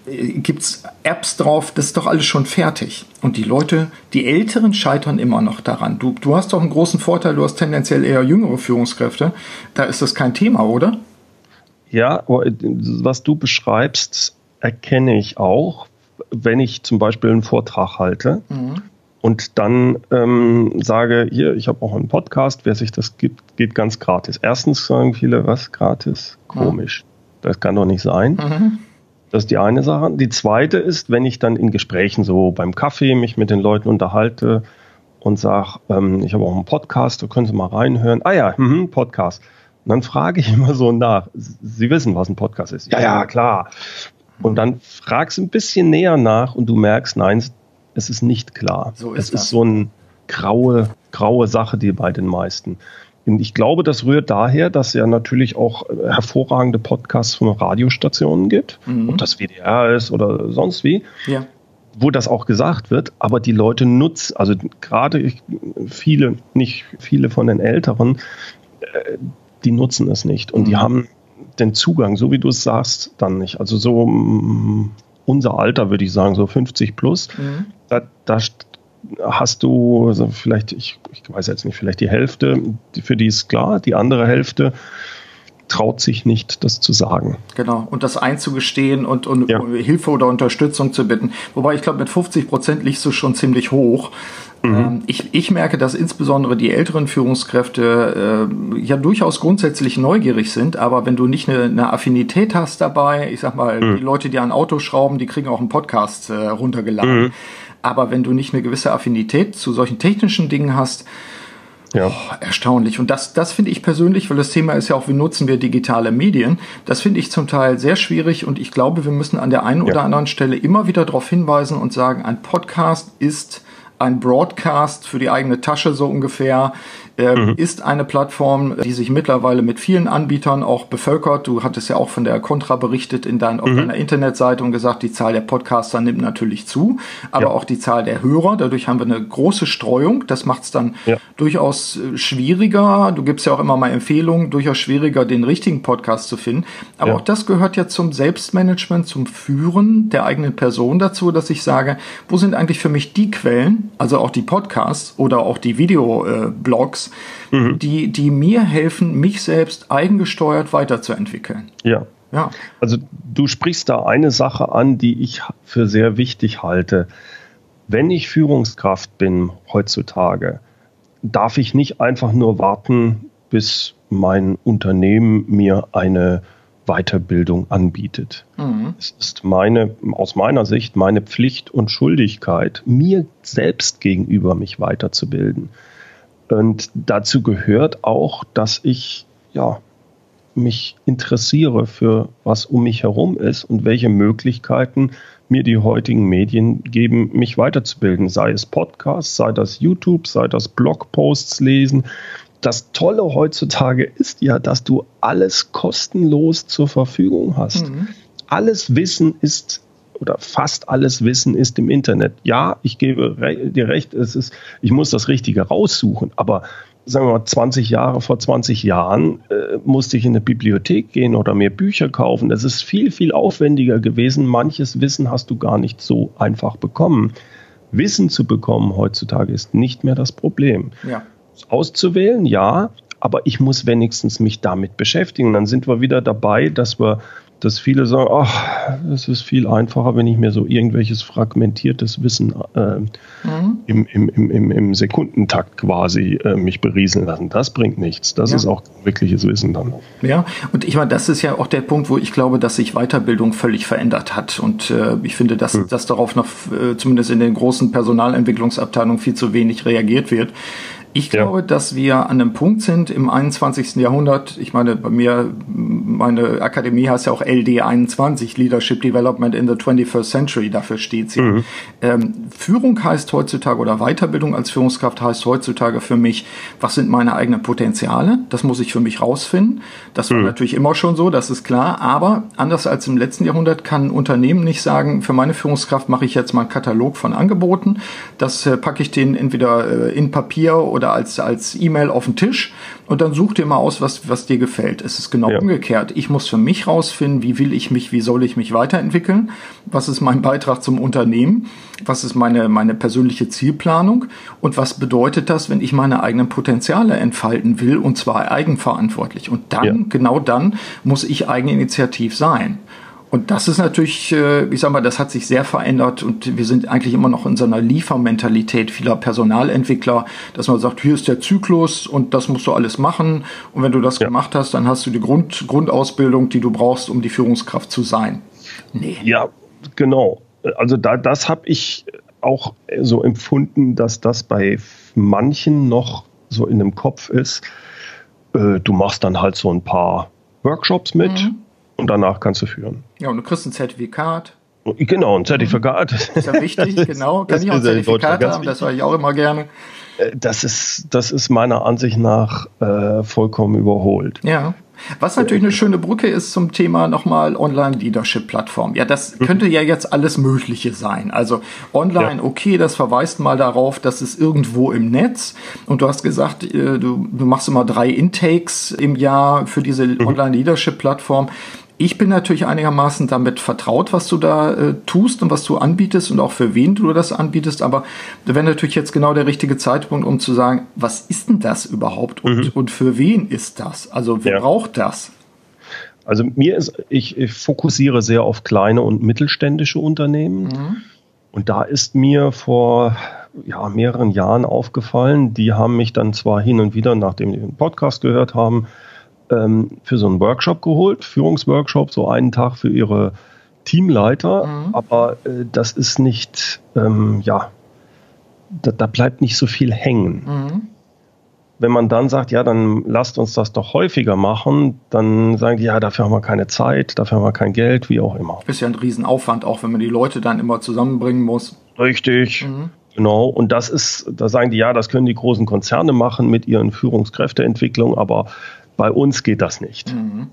Speaker 1: Phones gibt's Apps drauf, das ist doch alles schon fertig. Und die Leute, die Älteren scheitern immer noch daran. Du, du hast doch einen großen Vorteil, du hast tendenziell eher jüngere Führungskräfte. Da ist das kein Thema, oder?
Speaker 2: Ja, was du beschreibst, erkenne ich auch, wenn ich zum Beispiel einen Vortrag halte. Mhm. Und dann ähm, sage, hier, ich habe auch einen Podcast, wer sich das gibt, geht ganz gratis. Erstens sagen viele, was gratis? Komisch. Das kann doch nicht sein. Mhm. Das ist die eine Sache. Die zweite ist, wenn ich dann in Gesprächen so beim Kaffee mich mit den Leuten unterhalte und sage, ähm, ich habe auch einen Podcast, da können Sie mal reinhören. Ah ja, mh, Podcast. Und dann frage ich immer so nach, Sie wissen, was ein Podcast ist. Ja, ja, klar. Und dann fragst du ein bisschen näher nach und du merkst, nein, es ist nicht klar. So ist es das. ist so eine graue, graue Sache, die bei den meisten. Und ich glaube, das rührt daher, dass es ja natürlich auch äh, hervorragende Podcasts von Radiostationen gibt, mhm. ob das WDR ist oder sonst wie, ja. wo das auch gesagt wird, aber die Leute nutzen, also gerade viele, nicht viele von den Älteren, äh, die nutzen es nicht und mhm. die haben den Zugang, so wie du es sagst, dann nicht. Also so mm, unser Alter, würde ich sagen, so 50 plus, mhm. da, da hast du also vielleicht, ich, ich weiß jetzt nicht, vielleicht die Hälfte, für die ist klar, die andere Hälfte traut sich nicht, das zu sagen.
Speaker 1: Genau, und das einzugestehen und, und ja. Hilfe oder Unterstützung zu bitten. Wobei ich glaube, mit 50 Prozent liegst du schon ziemlich hoch. Mhm. Ähm, ich, ich merke, dass insbesondere die älteren Führungskräfte äh, ja durchaus grundsätzlich neugierig sind, aber wenn du nicht eine, eine Affinität hast dabei, ich sag mal, mhm. die Leute, die an Autos schrauben, die kriegen auch einen Podcast äh, runtergeladen. Mhm. Aber wenn du nicht eine gewisse Affinität zu solchen technischen Dingen hast, Ja. Oh, erstaunlich. Und das, das finde ich persönlich, weil das Thema ist ja auch, wie nutzen wir digitale Medien, das finde ich zum Teil sehr schwierig und ich glaube, wir müssen an der einen ja. oder anderen Stelle immer wieder darauf hinweisen und sagen, ein Podcast ist ein Broadcast für die eigene Tasche so ungefähr äh, mhm. ist eine Plattform, die sich mittlerweile mit vielen Anbietern auch bevölkert. Du hattest ja auch von der Contra berichtet in dein, auf mhm. deiner Internetseite und gesagt, die Zahl der Podcaster nimmt natürlich zu, aber ja. auch die Zahl der Hörer. Dadurch haben wir eine große Streuung. Das macht es dann ja. durchaus äh, schwieriger. Du gibst ja auch immer mal Empfehlungen, durchaus schwieriger, den richtigen Podcast zu finden. Aber ja. auch das gehört ja zum Selbstmanagement, zum Führen der eigenen Person dazu, dass ich sage, wo sind eigentlich für mich die Quellen, also auch die Podcasts oder auch die Videoblogs, mhm. die, die mir helfen, mich selbst eigengesteuert weiterzuentwickeln.
Speaker 2: Ja. Ja. Also du sprichst da eine Sache an, die ich für sehr wichtig halte. Wenn ich Führungskraft bin heutzutage, darf ich nicht einfach nur warten, bis mein Unternehmen mir eine Weiterbildung anbietet. Mhm. Es ist meine, aus meiner Sicht meine Pflicht und Schuldigkeit, mir selbst gegenüber mich weiterzubilden. Und dazu gehört auch, dass ich ja, mich interessiere für was um mich herum ist und welche Möglichkeiten mir die heutigen Medien geben, mich weiterzubilden. Sei es Podcasts, sei das YouTube, sei das Blogposts lesen. Das Tolle heutzutage ist ja, dass du alles kostenlos zur Verfügung hast. Mhm. Alles Wissen ist oder fast alles Wissen ist im Internet. Ja, ich gebe dir recht, es ist, ich muss das Richtige raussuchen, aber sagen wir mal, 20 Jahre vor 20 Jahren äh, musste ich in eine Bibliothek gehen oder mir Bücher kaufen. Es ist viel, viel aufwendiger gewesen. Manches Wissen hast du gar nicht so einfach bekommen. Wissen zu bekommen heutzutage ist nicht mehr das Problem. Ja. Auszuwählen, ja, aber ich muss wenigstens mich damit beschäftigen. Dann sind wir wieder dabei, dass wir dass viele sagen, ach, es ist viel einfacher, wenn ich mir so irgendwelches fragmentiertes Wissen äh, mhm. im, im, im, im, Sekundentakt quasi äh, mich berieseln lassen. Das bringt nichts. Das ja. ist auch wirkliches Wissen dann.
Speaker 1: Ja, und ich meine, das ist ja auch der Punkt, wo ich glaube, dass sich Weiterbildung völlig verändert hat. Und äh, ich finde, dass, mhm. dass darauf noch äh, zumindest in den großen Personalentwicklungsabteilungen viel zu wenig reagiert wird. Ich glaube, ja. dass wir an einem Punkt sind im 21. Jahrhundert. Ich meine, bei mir, meine Akademie heißt ja auch LD 21, Leadership Development in the 21st Century, dafür steht sie. Mhm. Ähm, Führung heißt heutzutage oder Weiterbildung als Führungskraft heißt heutzutage für mich, was sind meine eigenen Potenziale? Das muss ich für mich rausfinden. Das war mhm. natürlich immer schon so, das ist klar. Aber anders als im letzten Jahrhundert kann ein Unternehmen nicht sagen, für meine Führungskraft mache ich jetzt mal einen Katalog von Angeboten. Das äh, packe ich den entweder äh, in Papier oder oder als, als E-Mail auf den Tisch und dann such dir mal aus, was, was dir gefällt. Es ist genau ja. umgekehrt. Ich muss für mich rausfinden, wie will ich mich, wie soll ich mich weiterentwickeln? Was ist mein Beitrag zum Unternehmen? Was ist meine, meine persönliche Zielplanung? Und was bedeutet das, wenn ich meine eigenen Potenziale entfalten will und zwar eigenverantwortlich? Und dann, ja. genau dann, muss ich eigeninitiativ sein. Und das ist natürlich, äh, ich sag mal, das hat sich sehr verändert und wir sind eigentlich immer noch in so einer Liefermentalität vieler Personalentwickler, dass man sagt, hier ist der Zyklus und das musst du alles machen. Und wenn du das ja. gemacht hast, dann hast du die Grund, Grundausbildung, die du brauchst, um die Führungskraft zu sein.
Speaker 2: Nee. Ja, genau. Also da, das habe ich auch so empfunden, dass das bei manchen noch so in dem Kopf ist. Äh, du machst dann halt so ein paar Workshops mit. Mhm und danach kannst du führen.
Speaker 1: Ja, und du kriegst ein Zertifikat.
Speaker 2: Genau, ein Zertifikat.
Speaker 1: Das ist ja wichtig, genau. Kann ich auch ein Zertifikat haben, das sage ich auch immer gerne.
Speaker 2: Äh, das ist, das ist meiner Ansicht nach äh, vollkommen überholt.
Speaker 1: Ja. Was natürlich eine schöne Brücke ist zum Thema nochmal Online-Leadership-Plattform. Ja, das mhm. könnte ja jetzt alles Mögliche sein. Also online, ja. okay, das verweist mal darauf, dass es irgendwo im Netz. Und du hast gesagt, äh, du, du machst immer drei Intakes im Jahr für diese mhm. Online-Leadership-Plattform. Ich bin natürlich einigermaßen damit vertraut, was du da äh, tust und was du anbietest und auch für wen du das anbietest. Aber da wäre natürlich jetzt genau der richtige Zeitpunkt, um zu sagen, was ist denn das überhaupt und, mhm. und für wen ist das? Also wer ja. braucht das?
Speaker 2: Also mir ist, ich, ich, fokussiere sehr auf kleine und mittelständische Unternehmen. Mhm. Und da ist mir vor ja, mehreren Jahren aufgefallen, die haben mich dann zwar hin und wieder, nachdem die den Podcast gehört haben, ähm, für so einen Workshop geholt, Führungsworkshop, so einen Tag für ihre Teamleiter, mhm. aber äh, das ist nicht, ähm, ja, da, da, bleibt nicht so viel hängen. Mhm. wenn man dann sagt, ja, dann lasst uns das doch häufiger machen, dann sagen die, ja, dafür haben wir keine Zeit, dafür haben wir kein Geld, wie auch immer.
Speaker 1: Das ist ja ein Riesenaufwand, auch wenn man die Leute dann immer zusammenbringen muss.
Speaker 2: Richtig. Mhm. Genau, und das ist, da sagen die, ja, das können die großen Konzerne machen mit ihren Führungskräfteentwicklungen, aber bei uns geht das nicht. Mhm.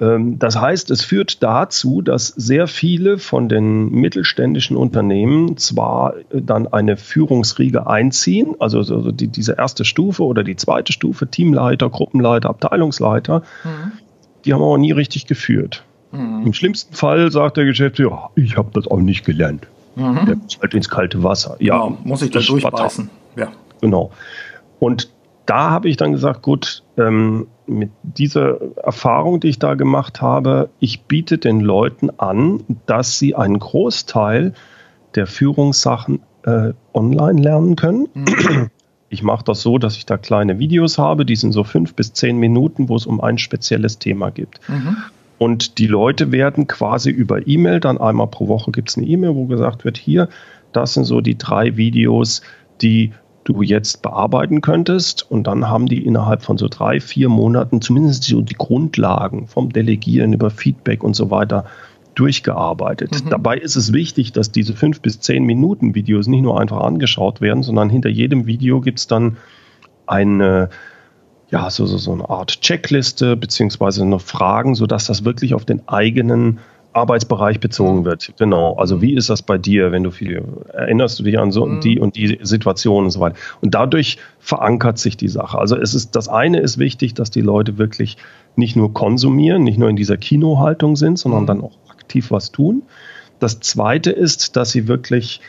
Speaker 2: Ähm, das heißt, es führt dazu, dass sehr viele von den mittelständischen Unternehmen zwar dann eine Führungsriege einziehen, also die, diese erste Stufe oder die zweite Stufe, Teamleiter, Gruppenleiter, Abteilungsleiter, mhm. die haben aber nie richtig geführt. Mhm. Im schlimmsten Fall sagt der Geschäftsführer, ich habe das auch nicht gelernt. Mhm. Der muss halt ins kalte Wasser.
Speaker 1: Ja, genau, muss ich da durchbeißen.
Speaker 2: Ja. Genau. Und da habe ich dann gesagt, gut, ähm, mit dieser Erfahrung, die ich da gemacht habe, ich biete den Leuten an, dass sie einen Großteil der Führungssachen äh, online lernen können. Mhm. Ich mache das so, dass ich da kleine Videos habe, die sind so fünf bis zehn Minuten, wo es um ein spezielles Thema geht. Mhm. Und die Leute werden quasi über E-Mail, dann einmal pro Woche gibt es eine E-Mail, wo gesagt wird, hier, das sind so die drei Videos, die du jetzt bearbeiten könntest. Und dann haben die innerhalb von so drei, vier Monaten zumindest so die Grundlagen vom Delegieren über Feedback und so weiter durchgearbeitet. Mhm. Dabei ist es wichtig, dass diese fünf bis zehn Minuten Videos nicht nur einfach angeschaut werden, sondern hinter jedem Video gibt es dann eine ja, so, so, so eine Art Checkliste beziehungsweise noch Fragen, sodass das wirklich auf den eigenen Arbeitsbereich bezogen wird. Genau. Also wie ist das bei dir, wenn du viel erinnerst du dich an so mhm. die und die Situation und so weiter. Und dadurch verankert sich die Sache. Also es ist das eine ist wichtig, dass die Leute wirklich nicht nur konsumieren, nicht nur in dieser Kinohaltung sind, sondern mhm. dann auch aktiv was tun. Das zweite ist, dass sie wirklich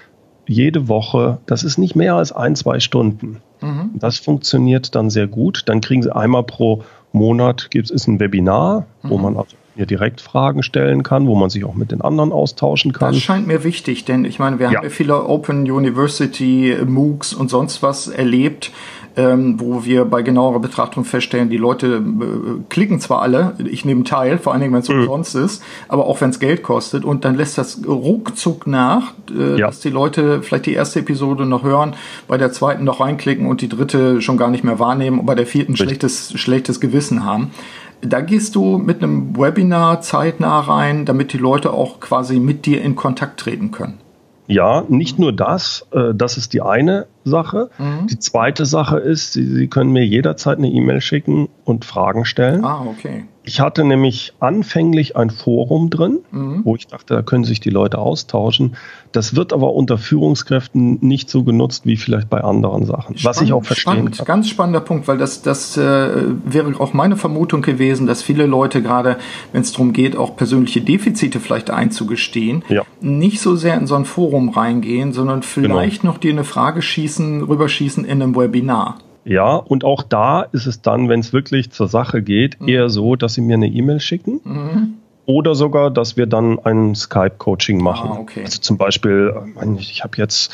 Speaker 2: jede Woche, das ist nicht mehr als ein, zwei Stunden. Mhm. Das funktioniert dann sehr gut. Dann kriegen sie einmal pro Monat, gibt es ein Webinar, mhm. wo man also mir direkt Fragen stellen kann, wo man sich auch mit den anderen austauschen kann.
Speaker 1: Das scheint mir wichtig, denn ich meine, wir ja. haben ja viele Open University, MOOCs und sonst was erlebt, ähm, wo wir bei genauerer Betrachtung feststellen, die Leute äh, klicken zwar alle, ich nehme teil, vor allen Dingen, wenn es mhm. umsonst ist, aber auch wenn es Geld kostet und dann lässt das ruckzuck nach, äh, ja. dass die Leute vielleicht die erste Episode noch hören, bei der zweiten noch reinklicken und die dritte schon gar nicht mehr wahrnehmen und bei der vierten schlechtes, schlechtes Gewissen haben. Da gehst du mit einem Webinar zeitnah rein, damit die Leute auch quasi mit dir in Kontakt treten können.
Speaker 2: Ja, nicht nur das, äh, das ist die eine Sache. Mhm. Die zweite Sache ist, Sie, Sie können mir jederzeit eine E-Mail schicken und Fragen stellen.
Speaker 1: Ah, okay.
Speaker 2: Ich hatte nämlich anfänglich ein Forum drin, mhm. wo ich dachte, da können sich die Leute austauschen. Das wird aber unter Führungskräften nicht so genutzt wie vielleicht bei anderen Sachen, spannend, was ich auch verstehen
Speaker 1: spannend, kann. Ganz spannender Punkt, weil das, das äh, wäre auch meine Vermutung gewesen, dass viele Leute gerade, wenn es darum geht, auch persönliche Defizite vielleicht einzugestehen, ja. nicht so sehr in so ein Forum reingehen, sondern genau. vielleicht genau. noch dir eine Frage schießen, rüberschießen in einem Webinar.
Speaker 2: Ja, und auch da ist es dann, wenn es wirklich zur Sache geht, mhm. eher so, dass sie mir eine E-Mail schicken. Mhm. Oder sogar, dass wir dann ein Skype-Coaching machen. Ah, okay. Also zum Beispiel, ich habe jetzt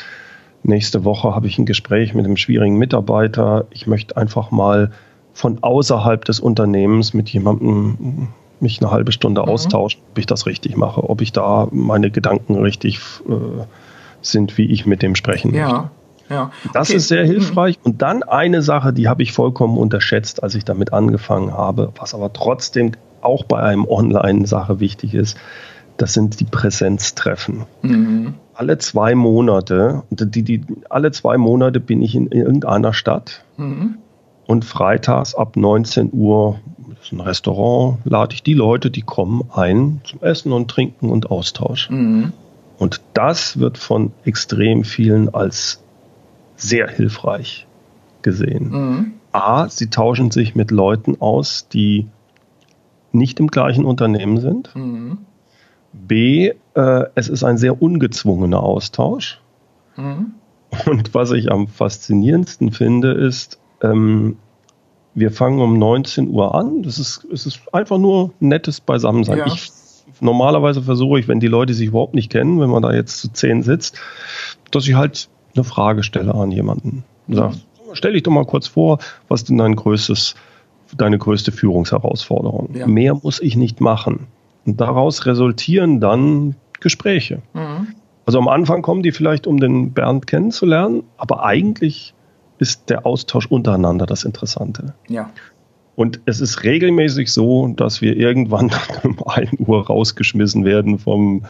Speaker 2: nächste Woche habe ich ein Gespräch mit einem schwierigen Mitarbeiter. Ich möchte einfach mal von außerhalb des Unternehmens mit jemandem mich eine halbe Stunde mhm. austauschen, ob ich das richtig mache, ob ich da meine Gedanken richtig äh, sind, wie ich mit dem sprechen
Speaker 1: ja. möchte. Ja.
Speaker 2: Das okay. ist sehr hilfreich. Und dann eine Sache, die habe ich vollkommen unterschätzt, als ich damit angefangen habe, was aber trotzdem auch bei einem Online-Sache wichtig ist, das sind die Präsenztreffen. Mhm. Alle zwei Monate, die, die, alle zwei Monate bin ich in irgendeiner Stadt mhm. und freitags ab 19 Uhr das ist ein Restaurant, lade ich die Leute, die kommen, ein zum Essen und Trinken und Austausch. Mhm. Und das wird von extrem vielen als sehr hilfreich gesehen. Mhm. A, sie tauschen sich mit Leuten aus, die nicht im gleichen Unternehmen sind. Mhm. B, äh, es ist ein sehr ungezwungener Austausch. Mhm. Und was ich am faszinierendsten finde, ist, ähm, wir fangen um 19 Uhr an. Das ist, es ist einfach nur nettes Beisammensein. Ja. Ich, normalerweise versuche ich, wenn die Leute sich überhaupt nicht kennen, wenn man da jetzt zu zehn sitzt, dass ich halt eine Frage stelle an jemanden. Sag, stell dich doch mal kurz vor, was denn dein größtes, deine größte Führungsherausforderung? Ja. Mehr muss ich nicht machen. Und daraus resultieren dann Gespräche. Mhm. Also am Anfang kommen die vielleicht, um den Bernd kennenzulernen, aber eigentlich ist der Austausch untereinander das Interessante.
Speaker 1: Ja.
Speaker 2: Und es ist regelmäßig so, dass wir irgendwann um 1 Uhr rausgeschmissen werden vom,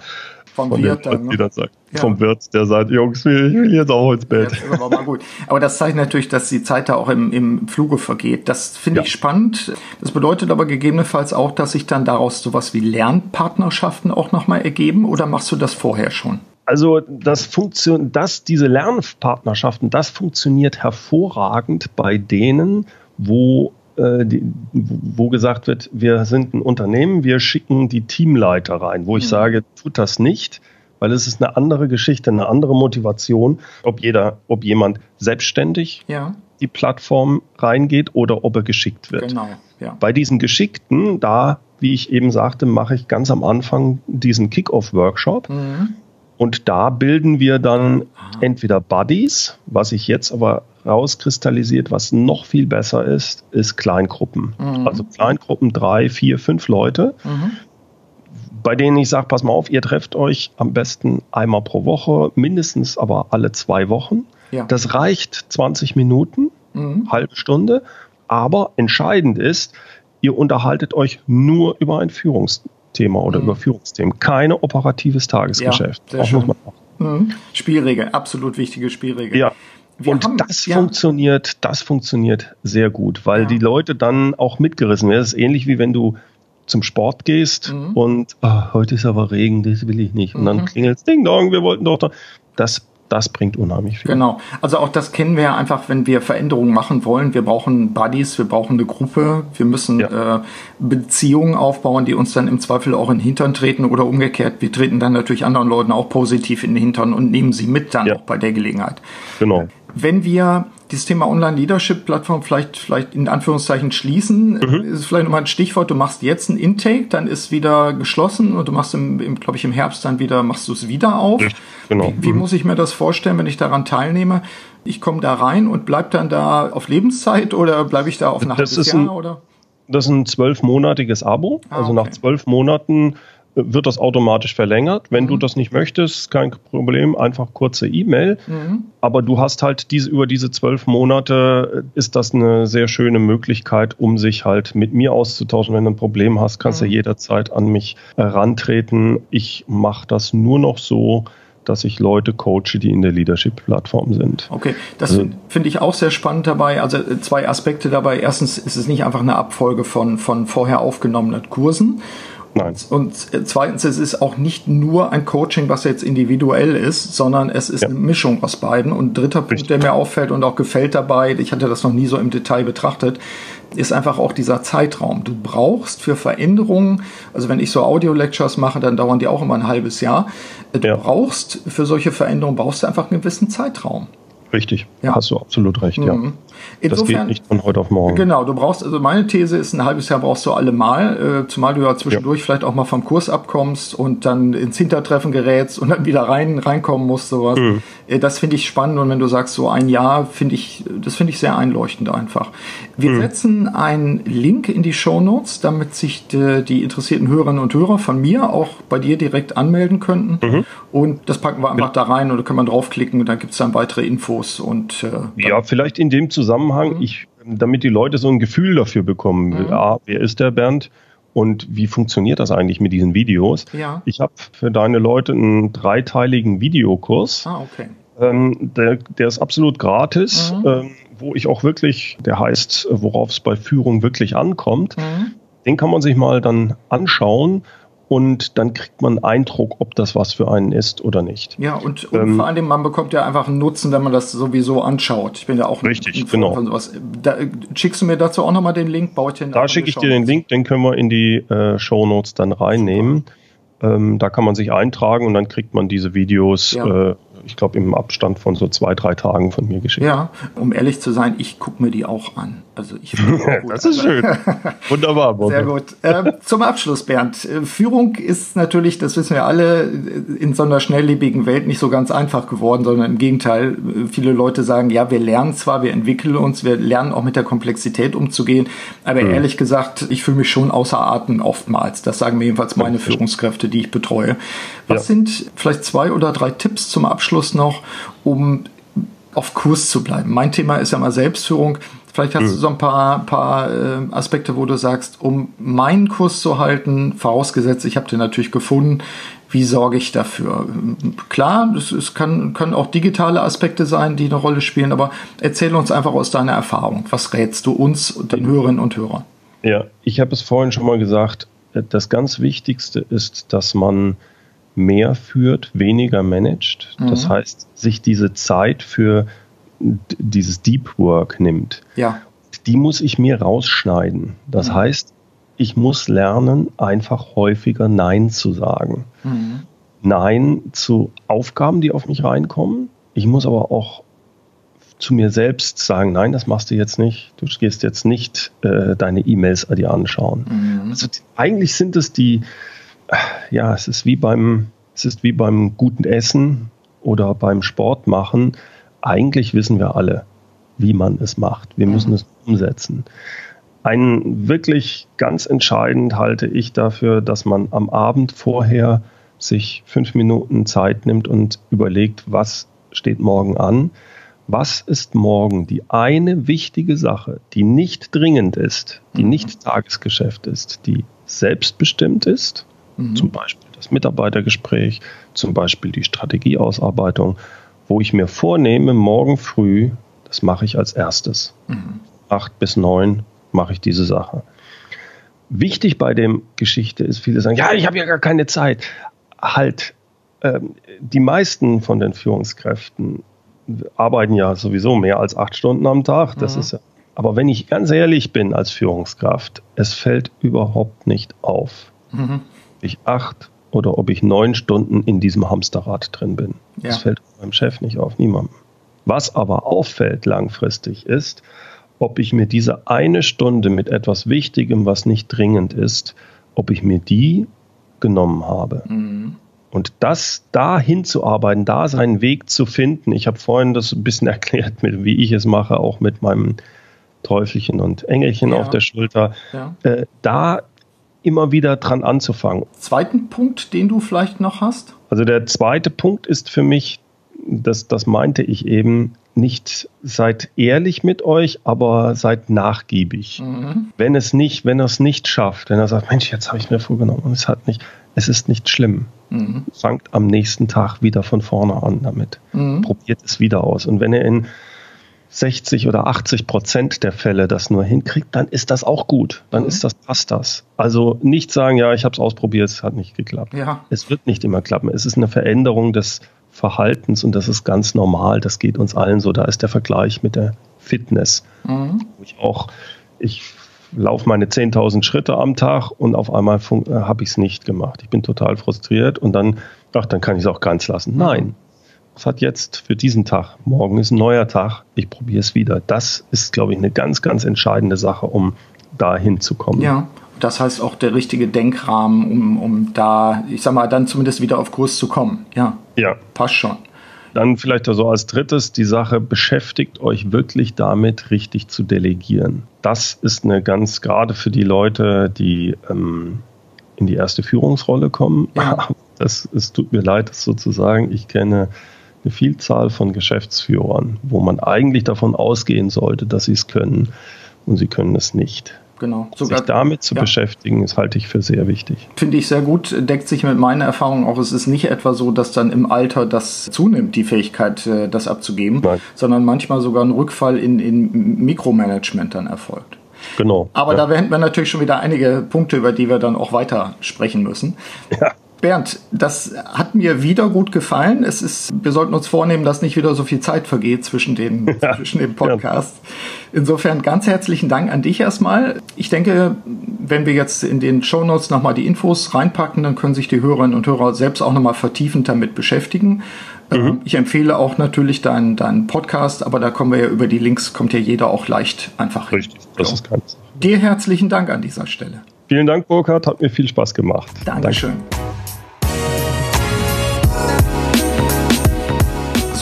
Speaker 1: vom von Wirt, dann,
Speaker 2: ne? sagt, ja. vom Wirt, der sagt, Jungs, ich will jetzt auch ins Bett.
Speaker 1: Ja, aber, mal gut. aber das zeigt natürlich, dass die Zeit da auch im, im Fluge vergeht. Das finde ja. ich spannend. Das bedeutet aber gegebenenfalls auch, dass sich dann daraus sowas wie Lernpartnerschaften auch nochmal ergeben oder machst du das vorher schon?
Speaker 2: Also das funktioniert, dass diese Lernpartnerschaften, das funktioniert hervorragend bei denen, wo die, wo gesagt wird, wir sind ein Unternehmen, wir schicken die Teamleiter rein, wo ich mhm. sage, tut das nicht, weil es ist eine andere Geschichte, eine andere Motivation, ob jeder, ob jemand selbstständig
Speaker 1: ja.
Speaker 2: die Plattform reingeht oder ob er geschickt wird.
Speaker 1: Genau, ja.
Speaker 2: Bei diesen Geschickten, da, wie ich eben sagte, mache ich ganz am Anfang diesen Kick-Off-Workshop. Mhm und da bilden wir dann entweder Buddies, was sich jetzt aber rauskristallisiert, was noch viel besser ist, ist Kleingruppen. Mhm. Also Kleingruppen, drei, vier, fünf Leute, mhm. bei denen ich sage, pass mal auf, ihr trefft euch am besten einmal pro Woche, mindestens aber alle zwei Wochen. Ja. Das reicht 20 Minuten, mhm. halbe Stunde, aber entscheidend ist, ihr unterhaltet euch nur über ein Führungs Thema oder mhm. Überführungsthemen. Keine operatives Tagesgeschäft.
Speaker 1: Ja, mhm. Spielregel, absolut wichtige Spielregel.
Speaker 2: Ja. Wir und haben, das ja. funktioniert, das funktioniert sehr gut, weil ja. die Leute dann auch mitgerissen werden. Das ist ähnlich wie wenn du zum Sport gehst mhm. und oh, heute ist aber Regen, das will ich nicht. Und dann mhm. klingelt es Ding Dong, wir wollten doch da. Das das bringt unheimlich viel.
Speaker 1: Genau. Also auch das kennen wir ja einfach, wenn wir Veränderungen machen wollen. Wir brauchen Buddies, wir brauchen eine Gruppe, wir müssen ja. äh, Beziehungen aufbauen, die uns dann im Zweifel auch in den Hintern treten oder umgekehrt. Wir treten dann natürlich anderen Leuten auch positiv in den Hintern und nehmen sie mit dann ja. auch bei der Gelegenheit.
Speaker 2: Genau.
Speaker 1: Wenn wir dieses Thema Online-Leadership-Plattform vielleicht, vielleicht in Anführungszeichen schließen. Mhm. Ist vielleicht nochmal ein Stichwort. Du machst jetzt ein Intake, dann ist wieder geschlossen und du machst im, im glaube ich, im Herbst dann wieder, machst du es wieder auf. Richtig,
Speaker 2: genau.
Speaker 1: Wie, wie mhm. muss ich mir das vorstellen, wenn ich daran teilnehme? Ich komme da rein und bleib dann da auf Lebenszeit oder bleibe ich da auf ein
Speaker 2: halbes Jahr? Ein, oder? Das ist ein zwölfmonatiges Abo. Ah, also okay. nach zwölf Monaten wird das automatisch verlängert. Wenn mhm. du das nicht möchtest, kein Problem, einfach kurze E-Mail. Mhm. Aber du hast halt diese, über diese zwölf Monate ist das eine sehr schöne Möglichkeit, um sich halt mit mir auszutauschen. Wenn du ein Problem hast, kannst du mhm. jederzeit an mich herantreten. Ich mache das nur noch so, dass ich Leute coache, die in der Leadership-Plattform sind.
Speaker 1: Okay, das also, finde ich auch sehr spannend dabei. Also äh, zwei Aspekte dabei. Erstens ist es nicht einfach eine Abfolge von, von vorher aufgenommenen Kursen,
Speaker 2: Nein.
Speaker 1: Und zweitens, es ist auch nicht nur ein Coaching, was jetzt individuell ist, sondern es ist ja. eine Mischung aus beiden. Und dritter Punkt, der mir auffällt und auch gefällt dabei, ich hatte das noch nie so im Detail betrachtet, ist einfach auch dieser Zeitraum. Du brauchst für Veränderungen, also wenn ich so Audio-Lectures mache, dann dauern die auch immer ein halbes Jahr. Du ja. brauchst für solche Veränderungen brauchst du einfach einen gewissen Zeitraum.
Speaker 2: Richtig, ja. hast du absolut recht, mhm. ja.
Speaker 1: Insofern, das geht
Speaker 2: nicht von heute auf morgen.
Speaker 1: Genau, du brauchst, also meine These ist, ein halbes Jahr brauchst du allemal, äh, zumal du ja zwischendurch ja. vielleicht auch mal vom Kurs abkommst und dann ins Hintertreffen gerätst und dann wieder rein, reinkommen musst, sowas. Mhm. Äh, das finde ich spannend und wenn du sagst, so ein Jahr, finde ich, das finde ich sehr einleuchtend einfach. Wir mhm. setzen einen Link in die Show Notes, damit sich die, die, interessierten Hörerinnen und Hörer von mir auch bei dir direkt anmelden könnten. Mhm. Und das packen wir einfach da rein und da kann man draufklicken und dann gibt es dann weitere Infos und
Speaker 2: äh, ja, vielleicht in dem Zusammenhang, mhm. ich, damit die Leute so ein Gefühl dafür bekommen, mhm. A, wer ist der Bernd? Und wie funktioniert das eigentlich mit diesen Videos?
Speaker 1: Ja.
Speaker 2: Ich habe für deine Leute einen dreiteiligen Videokurs.
Speaker 1: Ah, okay.
Speaker 2: Ähm, der, der ist absolut gratis, mhm. ähm, wo ich auch wirklich, der heißt, worauf es bei Führung wirklich ankommt. Mhm. Den kann man sich mal dann anschauen und dann kriegt man Eindruck, ob das was für einen ist oder nicht.
Speaker 1: Ja, und, und ähm, vor allem, man bekommt ja einfach einen Nutzen, wenn man das sowieso anschaut. Ich bin ja auch
Speaker 2: richtig, ein, ein genau. von
Speaker 1: sowas. Da, schickst du mir dazu auch nochmal den Link? Baue ich den
Speaker 2: da schicke ich dir den Link, den können wir in die äh, Show Notes dann reinnehmen. Ähm, da kann man sich eintragen und dann kriegt man diese Videos ja. äh, ich glaube, im Abstand von so zwei, drei Tagen von mir geschickt.
Speaker 1: Ja, um ehrlich zu sein, ich gucke mir die auch an. Also ich
Speaker 2: das ist schön. Wunderbar.
Speaker 1: Bonne. Sehr gut. Äh, zum Abschluss, Bernd. Äh, Führung ist natürlich, das wissen wir alle, in so einer schnelllebigen Welt nicht so ganz einfach geworden, sondern im Gegenteil. Viele Leute sagen, ja, wir lernen zwar, wir entwickeln uns, wir lernen auch mit der Komplexität umzugehen, aber mhm. ehrlich gesagt, ich fühle mich schon außer Atem oftmals. Das sagen mir jedenfalls meine Führungskräfte, die ich betreue. Was ja. sind vielleicht zwei oder drei Tipps zum Abschluss noch, um auf Kurs zu bleiben. Mein Thema ist ja mal Selbstführung. Vielleicht hast mhm. du so ein paar, paar äh, Aspekte, wo du sagst, um meinen Kurs zu halten, vorausgesetzt, ich habe den natürlich gefunden, wie sorge ich dafür? Klar, es, es kann, können auch digitale Aspekte sein, die eine Rolle spielen, aber erzähl uns einfach aus deiner Erfahrung. Was rätst du uns und den Hörerinnen und Hörern?
Speaker 2: Ja, ich habe es vorhin schon mal gesagt, das ganz Wichtigste ist, dass man mehr führt, weniger managt. Mhm. Das heißt, sich diese Zeit für dieses Deep Work nimmt.
Speaker 1: Ja.
Speaker 2: Die muss ich mir rausschneiden. Das mhm. heißt, ich muss lernen, einfach häufiger Nein zu sagen. Mhm. Nein zu Aufgaben, die auf mich reinkommen. Ich muss aber auch zu mir selbst sagen, nein, das machst du jetzt nicht. Du gehst jetzt nicht äh, deine E-Mails dir anschauen. Mhm. Also eigentlich sind es die, ja, es ist wie beim, es ist wie beim guten Essen oder beim Sport machen. Eigentlich wissen wir alle, wie man es macht. Wir müssen mhm. es umsetzen. Ein wirklich ganz entscheidend halte ich dafür, dass man am Abend vorher sich fünf Minuten Zeit nimmt und überlegt, was steht morgen an was ist morgen die eine wichtige Sache, die nicht dringend ist, die mhm. nicht Tagesgeschäft ist, die selbstbestimmt ist, mhm. zum Beispiel das Mitarbeitergespräch, zum Beispiel die Strategieausarbeitung, wo ich mir vornehme, morgen früh, das mache ich als erstes. Mhm. Acht bis neun mache ich diese Sache. Wichtig bei dem Geschichte ist, viele sagen, ja, ich habe ja gar keine Zeit. Halt, ähm, die meisten von den Führungskräften arbeiten ja sowieso mehr als acht Stunden am Tag. Das mhm. ist ja, aber wenn ich ganz ehrlich bin als Führungskraft, es fällt überhaupt nicht auf. Mhm. Ich acht oder ob ich neun Stunden in diesem Hamsterrad drin bin. Ja. Das fällt meinem Chef nicht auf, niemandem. Was aber auffällt langfristig ist, ob ich mir diese eine Stunde mit etwas Wichtigem, was nicht dringend ist, ob ich mir die genommen habe. Mhm. Und das da hinzuarbeiten, da seinen Weg zu finden. Ich habe vorhin das ein bisschen erklärt, mit, wie ich es mache, auch mit meinem Teufelchen und Engelchen ja. auf der Schulter. Ja. Äh, da immer wieder dran anzufangen.
Speaker 1: Zweiten Punkt, den du vielleicht noch hast?
Speaker 2: Also der zweite Punkt ist für mich, das, das meinte ich eben, nicht seid ehrlich mit euch, aber seid nachgiebig. Mhm. Wenn es nicht, wenn er es nicht schafft, wenn er sagt, Mensch, jetzt habe ich mir vorgenommen und es hat nicht, es ist nicht schlimm. Mhm. Fangt am nächsten Tag wieder von vorne an damit. Mhm. Probiert es wieder aus. Und wenn ihr in 60 oder 80 Prozent der Fälle das nur hinkriegt, dann ist das auch gut. Dann mhm. ist das, passt das. Also nicht sagen, ja, ich habe es ausprobiert, es hat nicht geklappt.
Speaker 1: Ja.
Speaker 2: Es wird nicht immer klappen. Es ist eine Veränderung des Verhaltens und das ist ganz normal. Das geht uns allen so. Da ist der Vergleich mit der Fitness. Mhm. Ich auch, ich laufe meine 10.000 Schritte am Tag und auf einmal äh, habe ich es nicht gemacht. Ich bin total frustriert und dann, ach, dann kann ich es auch ganz lassen. Nein, es hat jetzt für diesen Tag, morgen ist ein neuer Tag, ich probiere es wieder. Das ist, glaube ich, eine ganz, ganz entscheidende Sache, um da hinzukommen.
Speaker 1: Ja, das heißt auch der richtige Denkrahmen, um, um da, ich sag mal, dann zumindest wieder auf Kurs zu kommen. Ja,
Speaker 2: ja.
Speaker 1: passt schon.
Speaker 2: Dann vielleicht also als drittes die Sache, beschäftigt euch wirklich damit, richtig zu delegieren. Das ist eine ganz, gerade für die Leute, die ähm, in die erste Führungsrolle kommen. Ja. Das, es tut mir leid, das sozusagen. Ich kenne eine Vielzahl von Geschäftsführern, wo man eigentlich davon ausgehen sollte, dass sie es können und sie können es nicht
Speaker 1: genau.
Speaker 2: Sogar, sich damit zu ja. beschäftigen, ist halte ich für sehr wichtig.
Speaker 1: Finde ich sehr gut, deckt sich mit meiner Erfahrung auch. Es ist nicht etwa so, dass dann im Alter das zunimmt, die Fähigkeit, äh, das abzugeben, Nein. sondern manchmal sogar ein Rückfall in, in Mikromanagement dann erfolgt.
Speaker 2: Genau.
Speaker 1: Aber ja. da hätten wir natürlich schon wieder einige Punkte, über die wir dann auch weiter sprechen müssen. Ja. Bernd, das hat mir wieder gut gefallen. Es ist, wir sollten uns vornehmen, dass nicht wieder so viel Zeit vergeht zwischen den, ja, zwischen den Podcasts. Insofern ganz herzlichen Dank an dich erstmal. Ich denke, wenn wir jetzt in den Show Notes nochmal die Infos reinpacken, dann können sich die Hörerinnen und Hörer selbst auch nochmal vertiefend damit beschäftigen. Mhm. Ähm, ich empfehle auch natürlich deinen, deinen Podcast, aber da kommen wir ja über die Links, kommt ja jeder auch leicht einfach
Speaker 2: hin. Richtig, das so. ist ganz.
Speaker 1: Dir herzlichen Dank an dieser Stelle.
Speaker 2: Vielen Dank, Burkhard, hat mir viel Spaß gemacht.
Speaker 1: Dankeschön. Danke.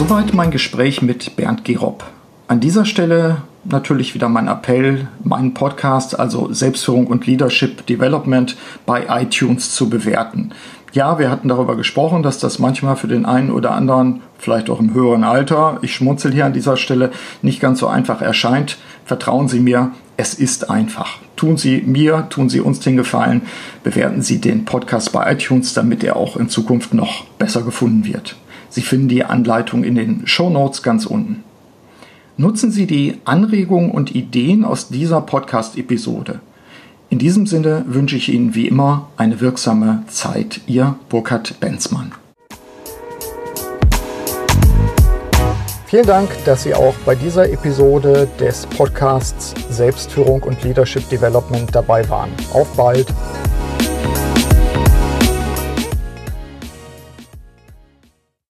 Speaker 1: Soweit mein Gespräch mit Bernd Gerob. An dieser Stelle natürlich wieder mein Appell, meinen Podcast, also Selbstführung und Leadership Development bei iTunes zu bewerten. Ja, wir hatten darüber gesprochen, dass das manchmal für den einen oder anderen, vielleicht auch im höheren Alter, ich schmunzel hier an dieser Stelle, nicht ganz so einfach erscheint. Vertrauen Sie mir, es ist einfach. Tun Sie mir, tun Sie uns den Gefallen, bewerten Sie den Podcast bei iTunes, damit er auch in Zukunft noch besser gefunden wird. Sie finden die Anleitung in den Show Notes ganz unten. Nutzen Sie die Anregungen und Ideen aus dieser Podcast-Episode. In diesem Sinne wünsche ich Ihnen wie immer eine wirksame Zeit. Ihr Burkhard Benzmann. Vielen Dank, dass Sie auch bei dieser Episode des Podcasts Selbstführung und Leadership Development dabei waren. Auf bald!